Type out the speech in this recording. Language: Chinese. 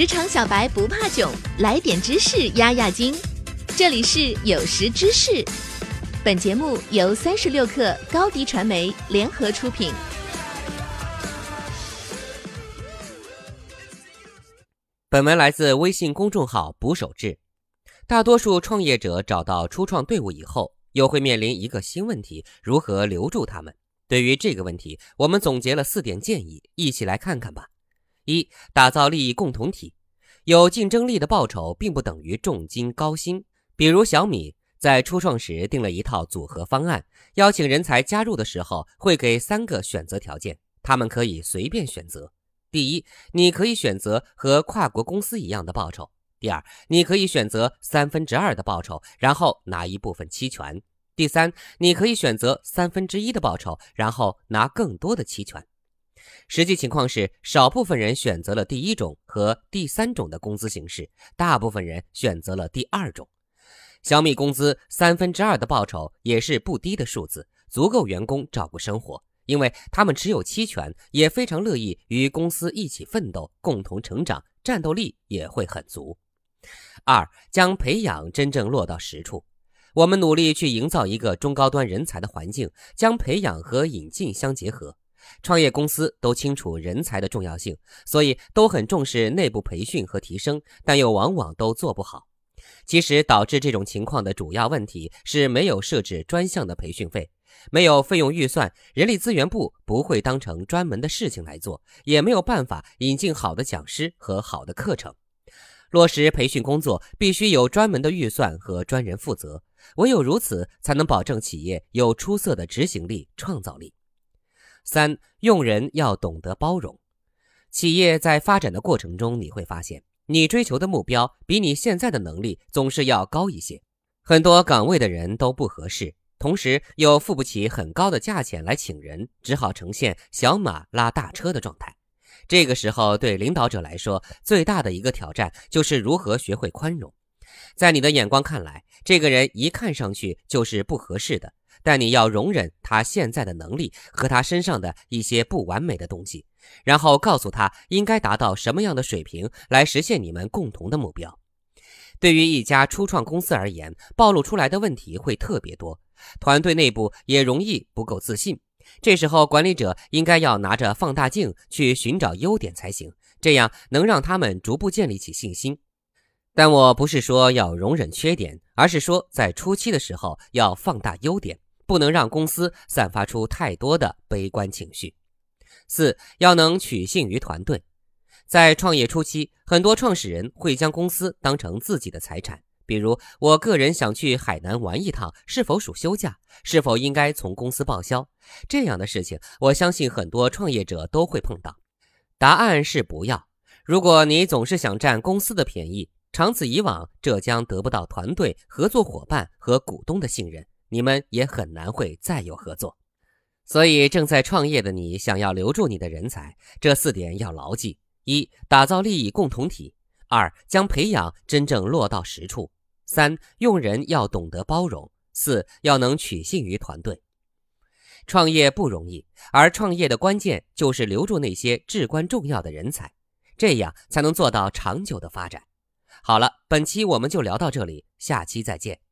职场小白不怕囧，来点知识压压惊。这里是有识知识，本节目由三十六克高低传媒联合出品。本文来自微信公众号“捕手志”。大多数创业者找到初创队伍以后，又会面临一个新问题：如何留住他们？对于这个问题，我们总结了四点建议，一起来看看吧。一、打造利益共同体。有竞争力的报酬并不等于重金高薪。比如小米在初创时定了一套组合方案，邀请人才加入的时候会给三个选择条件，他们可以随便选择。第一，你可以选择和跨国公司一样的报酬；第二，你可以选择三分之二的报酬，然后拿一部分期权。第三，你可以选择三分之一的报酬，然后拿更多的期权。实际情况是，少部分人选择了第一种和第三种的工资形式，大部分人选择了第二种。小米工资三分之二的报酬也是不低的数字，足够员工照顾生活，因为他们持有期权，也非常乐意与公司一起奋斗，共同成长，战斗力也会很足。二，将培养真正落到实处。我们努力去营造一个中高端人才的环境，将培养和引进相结合。创业公司都清楚人才的重要性，所以都很重视内部培训和提升，但又往往都做不好。其实导致这种情况的主要问题是没有设置专项的培训费，没有费用预算，人力资源部不会当成专门的事情来做，也没有办法引进好的讲师和好的课程。落实培训工作必须有专门的预算和专人负责。唯有如此，才能保证企业有出色的执行力、创造力。三，用人要懂得包容。企业在发展的过程中，你会发现，你追求的目标比你现在的能力总是要高一些。很多岗位的人都不合适，同时又付不起很高的价钱来请人，只好呈现小马拉大车的状态。这个时候，对领导者来说，最大的一个挑战就是如何学会宽容。在你的眼光看来，这个人一看上去就是不合适的，但你要容忍他现在的能力和他身上的一些不完美的东西，然后告诉他应该达到什么样的水平来实现你们共同的目标。对于一家初创公司而言，暴露出来的问题会特别多，团队内部也容易不够自信。这时候，管理者应该要拿着放大镜去寻找优点才行，这样能让他们逐步建立起信心。但我不是说要容忍缺点，而是说在初期的时候要放大优点，不能让公司散发出太多的悲观情绪。四要能取信于团队，在创业初期，很多创始人会将公司当成自己的财产，比如我个人想去海南玩一趟，是否属休假？是否应该从公司报销？这样的事情，我相信很多创业者都会碰到。答案是不要。如果你总是想占公司的便宜，长此以往，这将得不到团队、合作伙伴和股东的信任，你们也很难会再有合作。所以，正在创业的你，想要留住你的人才，这四点要牢记：一、打造利益共同体；二、将培养真正落到实处；三、用人要懂得包容；四、要能取信于团队。创业不容易，而创业的关键就是留住那些至关重要的人才，这样才能做到长久的发展。好了，本期我们就聊到这里，下期再见。